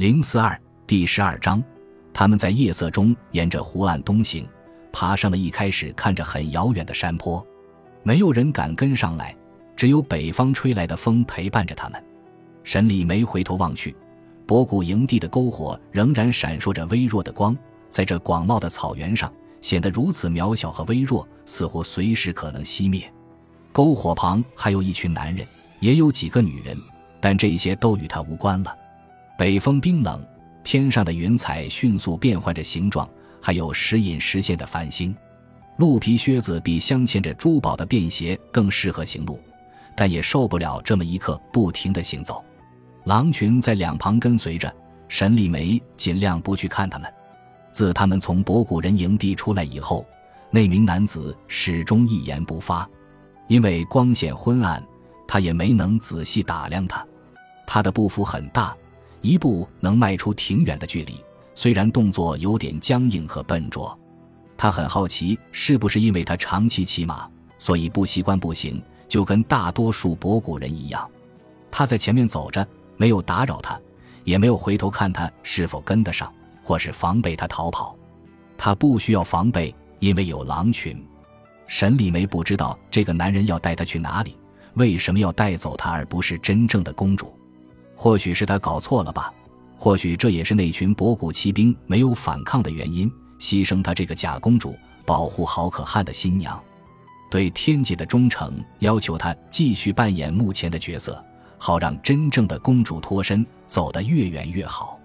零四二第十二章，他们在夜色中沿着湖岸东行，爬上了一开始看着很遥远的山坡。没有人敢跟上来，只有北方吹来的风陪伴着他们。沈礼梅回头望去，博古营地的篝火仍然闪烁着微弱的光，在这广袤的草原上显得如此渺小和微弱，似乎随时可能熄灭。篝火旁还有一群男人，也有几个女人，但这些都与他无关了。北风冰冷，天上的云彩迅速变换着形状，还有时隐时现的繁星。鹿皮靴子比镶嵌着珠宝的便鞋更适合行路，但也受不了这么一刻不停的行走。狼群在两旁跟随着，沈礼梅尽量不去看他们。自他们从博古人营地出来以后，那名男子始终一言不发，因为光线昏暗，他也没能仔细打量他。他的步幅很大。一步能迈出挺远的距离，虽然动作有点僵硬和笨拙。他很好奇，是不是因为他长期骑马，所以不习惯步行，就跟大多数博古人一样。他在前面走着，没有打扰他，也没有回头看他是否跟得上，或是防备他逃跑。他不需要防备，因为有狼群。沈礼梅不知道这个男人要带他去哪里，为什么要带走他，而不是真正的公主？或许是他搞错了吧，或许这也是那群博古骑兵没有反抗的原因，牺牲他这个假公主，保护好可汗的新娘，对天界的忠诚，要求他继续扮演目前的角色，好让真正的公主脱身，走得越远越好。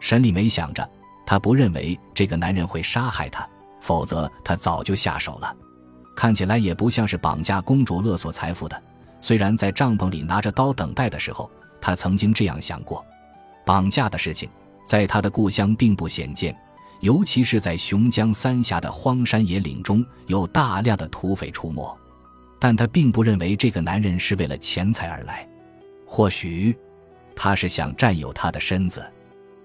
沈礼梅想着，他不认为这个男人会杀害他，否则他早就下手了。看起来也不像是绑架公主勒索财富的，虽然在帐篷里拿着刀等待的时候。他曾经这样想过，绑架的事情在他的故乡并不鲜见，尤其是在熊江三峡的荒山野岭中有大量的土匪出没。但他并不认为这个男人是为了钱财而来，或许他是想占有她的身子。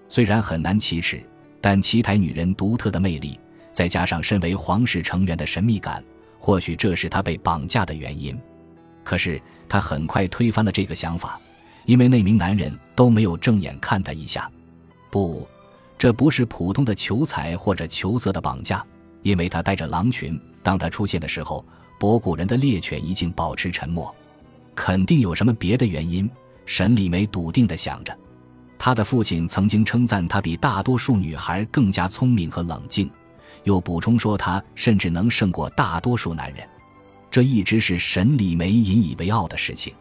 虽然很难启齿，但奇台女人独特的魅力，再加上身为皇室成员的神秘感，或许这是他被绑架的原因。可是他很快推翻了这个想法。因为那名男人都没有正眼看他一下，不，这不是普通的求财或者求色的绑架，因为他带着狼群。当他出现的时候，博古人的猎犬已经保持沉默，肯定有什么别的原因。沈礼梅笃定地想着，他的父亲曾经称赞他比大多数女孩更加聪明和冷静，又补充说他甚至能胜过大多数男人，这一直是沈礼梅引以为傲的事情。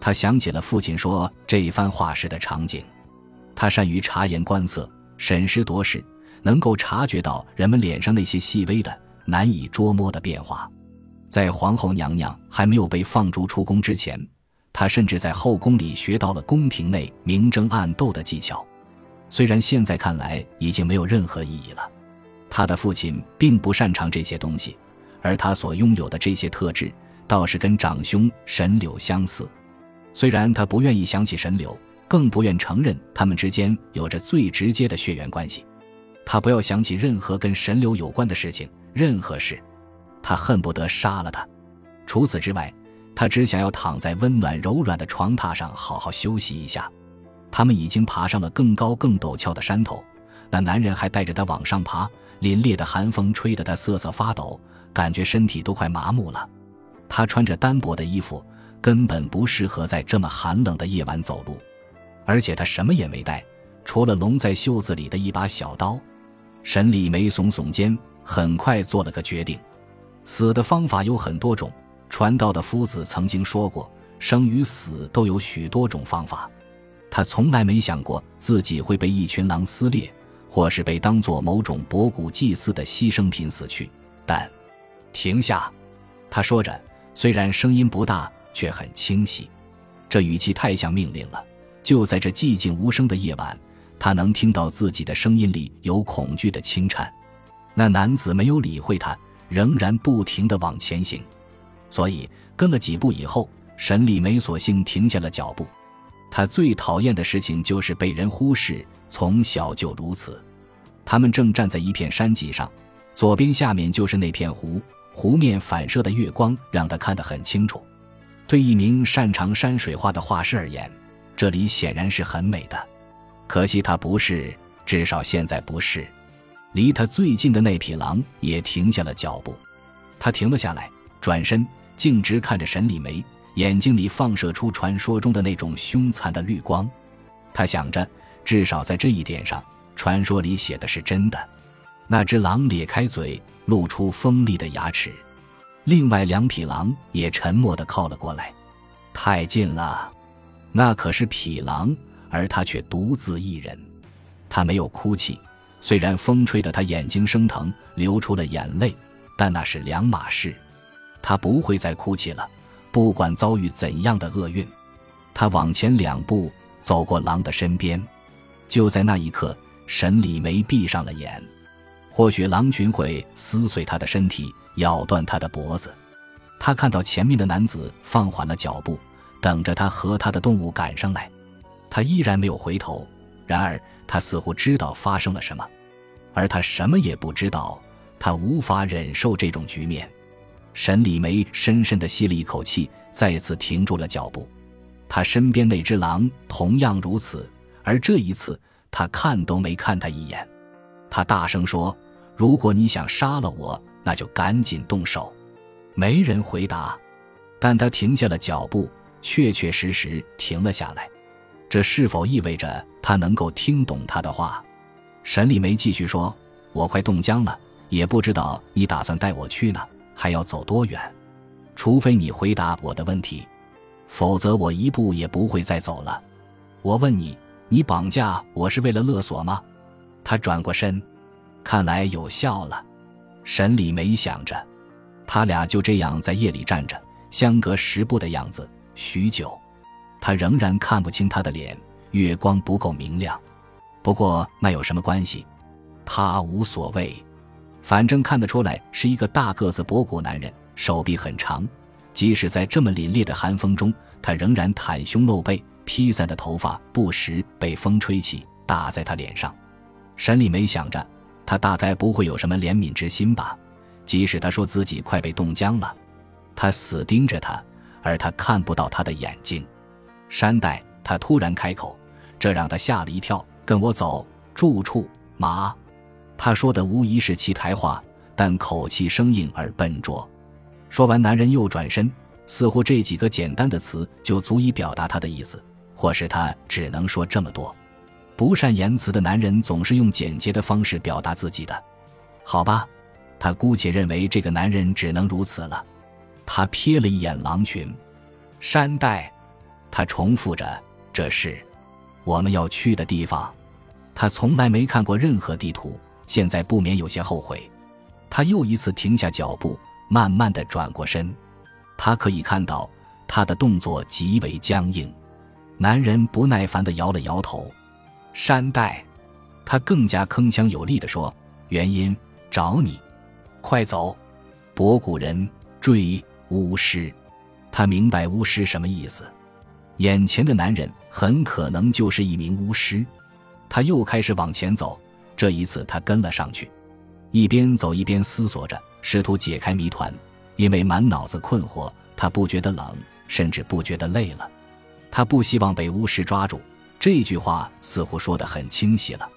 他想起了父亲说这一番话时的场景，他善于察言观色、审时度势，能够察觉到人们脸上那些细微的、难以捉摸的变化。在皇后娘娘还没有被放逐出宫之前，他甚至在后宫里学到了宫廷内明争暗斗的技巧。虽然现在看来已经没有任何意义了，他的父亲并不擅长这些东西，而他所拥有的这些特质倒是跟长兄沈柳相似。虽然他不愿意想起神柳，更不愿承认他们之间有着最直接的血缘关系。他不要想起任何跟神柳有关的事情，任何事，他恨不得杀了他。除此之外，他只想要躺在温暖柔软的床榻上好好休息一下。他们已经爬上了更高更陡峭的山头，那男人还带着他往上爬。凛冽的寒风吹得他瑟瑟发抖，感觉身体都快麻木了。他穿着单薄的衣服。根本不适合在这么寒冷的夜晚走路，而且他什么也没带，除了拢在袖子里的一把小刀。沈礼梅耸耸肩，很快做了个决定：死的方法有很多种。传道的夫子曾经说过，生与死都有许多种方法。他从来没想过自己会被一群狼撕裂，或是被当作某种博古祭祀的牺牲品死去。但，停下！他说着，虽然声音不大。却很清晰，这语气太像命令了。就在这寂静无声的夜晚，他能听到自己的声音里有恐惧的轻颤。那男子没有理会他，仍然不停地往前行。所以跟了几步以后，沈丽梅索性停下了脚步。他最讨厌的事情就是被人忽视，从小就如此。他们正站在一片山脊上，左边下面就是那片湖，湖面反射的月光让他看得很清楚。对一名擅长山水画的画师而言，这里显然是很美的。可惜他不是，至少现在不是。离他最近的那匹狼也停下了脚步，他停了下来，转身，径直看着沈礼梅，眼睛里放射出传说中的那种凶残的绿光。他想着，至少在这一点上，传说里写的是真的。那只狼咧开嘴，露出锋利的牙齿。另外两匹狼也沉默地靠了过来。太近了，那可是匹狼，而他却独自一人。他没有哭泣。虽然风吹得他眼睛生疼，流出了眼泪，但那是两码事。他不会再哭泣了，不管遭遇怎样的厄运。他往前两步，走过狼的身边。就在那一刻，沈礼梅闭上了眼。或许狼群会撕碎他的身体，咬断他的脖子。他看到前面的男子放缓了脚步，等着他和他的动物赶上来。他依然没有回头。然而，他似乎知道发生了什么。而他什么也不知道，他无法忍受这种局面。沈礼梅深深地吸了一口气，再次停住了脚步。他身边那只狼同样如此，而这一次他看都没看他一眼。他大声说：“如果你想杀了我，那就赶紧动手。”没人回答，但他停下了脚步，确确实实停了下来。这是否意味着他能够听懂他的话？沈丽梅继续说：“我快冻僵了，也不知道你打算带我去哪，还要走多远。除非你回答我的问题，否则我一步也不会再走了。我问你，你绑架我是为了勒索吗？”他转过身，看来有效了。沈礼梅想着，他俩就这样在夜里站着，相隔十步的样子，许久，他仍然看不清他的脸，月光不够明亮。不过那有什么关系？他无所谓，反正看得出来是一个大个子、博骨男人，手臂很长。即使在这么凛冽的寒风中，他仍然袒胸露背，披散的头发不时被风吹起，打在他脸上。沈礼梅想着，他大概不会有什么怜悯之心吧？即使他说自己快被冻僵了，他死盯着他，而他看不到他的眼睛。山代，他突然开口，这让他吓了一跳。跟我走，住处马。他说的无疑是其台话，但口气生硬而笨拙。说完，男人又转身，似乎这几个简单的词就足以表达他的意思，或是他只能说这么多。不善言辞的男人总是用简洁的方式表达自己的。好吧，他姑且认为这个男人只能如此了。他瞥了一眼狼群，山带，他重复着：“这是我们要去的地方。”他从来没看过任何地图，现在不免有些后悔。他又一次停下脚步，慢慢的转过身。他可以看到他的动作极为僵硬。男人不耐烦的摇了摇头。山代，他更加铿锵有力的说：“原因找你，快走！博古人追巫师。”他明白巫师什么意思。眼前的男人很可能就是一名巫师。他又开始往前走，这一次他跟了上去，一边走一边思索着，试图解开谜团。因为满脑子困惑，他不觉得冷，甚至不觉得累了。他不希望被巫师抓住，这句话似乎说得很清晰了。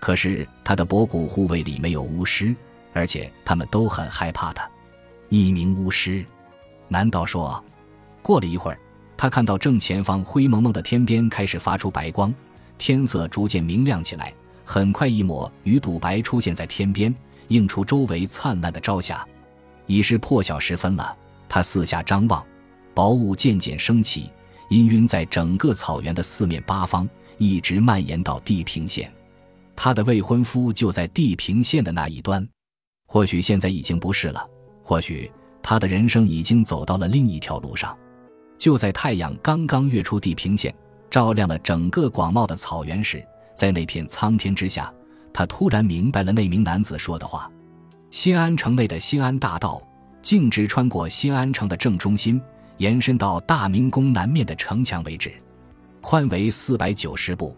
可是他的博古护卫里没有巫师，而且他们都很害怕他。一名巫师？难道说？过了一会儿，他看到正前方灰蒙蒙的天边开始发出白光。天色逐渐明亮起来，很快一抹鱼肚白出现在天边，映出周围灿烂的朝霞。已是破晓时分了，他四下张望，薄雾渐渐升起，氤氲在整个草原的四面八方，一直蔓延到地平线。他的未婚夫就在地平线的那一端，或许现在已经不是了，或许他的人生已经走到了另一条路上。就在太阳刚刚跃出地平线。照亮了整个广袤的草原时，在那片苍天之下，他突然明白了那名男子说的话：新安城内的新安大道，径直穿过新安城的正中心，延伸到大明宫南面的城墙为止，宽为四百九十步。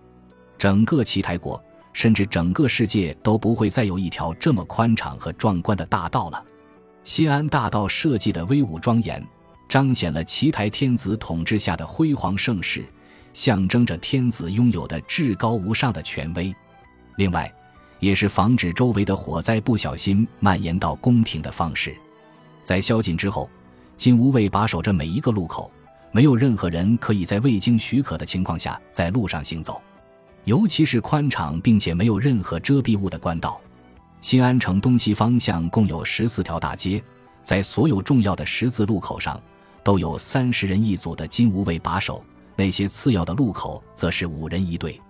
整个奇台国，甚至整个世界都不会再有一条这么宽敞和壮观的大道了。新安大道设计的威武庄严，彰显了奇台天子统治下的辉煌盛世。象征着天子拥有的至高无上的权威。另外，也是防止周围的火灾不小心蔓延到宫廷的方式。在宵禁之后，金吾卫把守着每一个路口，没有任何人可以在未经许可的情况下在路上行走，尤其是宽敞并且没有任何遮蔽物的官道。新安城东西方向共有十四条大街，在所有重要的十字路口上都有三十人一组的金吾卫把守，那些次要的路口则是五人一队。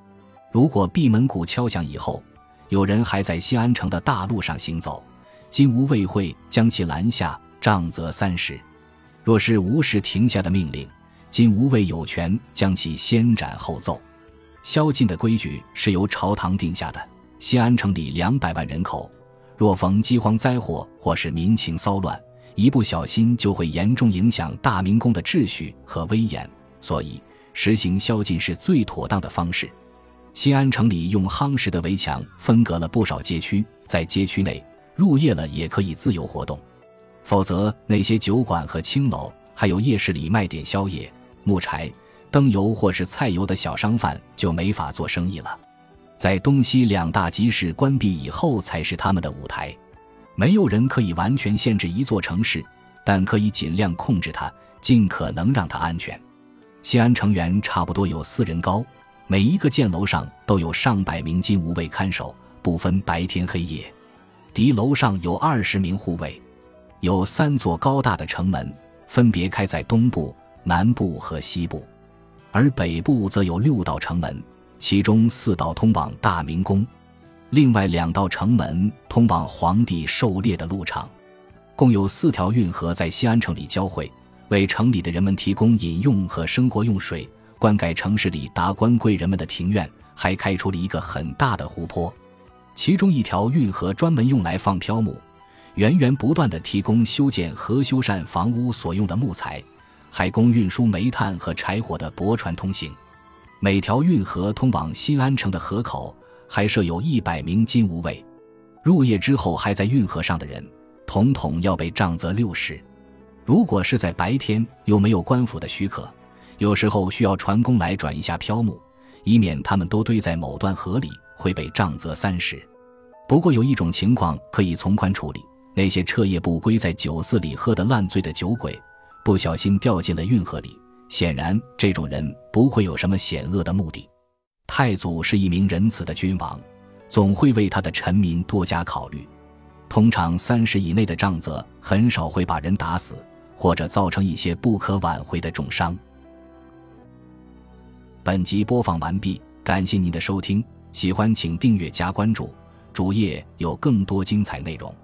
如果闭门鼓敲响以后，有人还在西安城的大路上行走，金吾卫会将其拦下，杖责三十。若是无视停下的命令，今吾卫有权将其先斩后奏。宵禁的规矩是由朝堂定下的。西安城里两百万人口，若逢饥荒灾祸或是民情骚乱，一不小心就会严重影响大明宫的秩序和威严，所以实行宵禁是最妥当的方式。西安城里用夯实的围墙分隔了不少街区，在街区内入夜了也可以自由活动，否则那些酒馆和青楼，还有夜市里卖点宵夜、木柴、灯油或是菜油的小商贩就没法做生意了。在东西两大集市关闭以后，才是他们的舞台。没有人可以完全限制一座城市，但可以尽量控制它，尽可能让它安全。西安城垣差不多有四人高。每一个箭楼上都有上百名金吾卫看守，不分白天黑夜。敌楼上有二十名护卫，有三座高大的城门，分别开在东部、南部和西部，而北部则有六道城门，其中四道通往大明宫，另外两道城门通往皇帝狩猎的路场。共有四条运河在西安城里交汇，为城里的人们提供饮用和生活用水。灌溉城市里达官贵人们的庭院，还开出了一个很大的湖泊，其中一条运河专门用来放漂木，源源不断地提供修建和修缮房屋所用的木材，还供运输煤炭和柴火的驳船通行。每条运河通往新安城的河口还设有一百名金吾卫，入夜之后还在运河上的人，统统要被杖责六十。如果是在白天，又没有官府的许可。有时候需要船工来转一下漂木，以免他们都堆在某段河里，会被杖责三十。不过有一种情况可以从宽处理：那些彻夜不归，在酒肆里喝得烂醉的酒鬼，不小心掉进了运河里。显然，这种人不会有什么险恶的目的。太祖是一名仁慈的君王，总会为他的臣民多加考虑。通常三十以内的杖责，很少会把人打死，或者造成一些不可挽回的重伤。本集播放完毕，感谢您的收听，喜欢请订阅加关注，主页有更多精彩内容。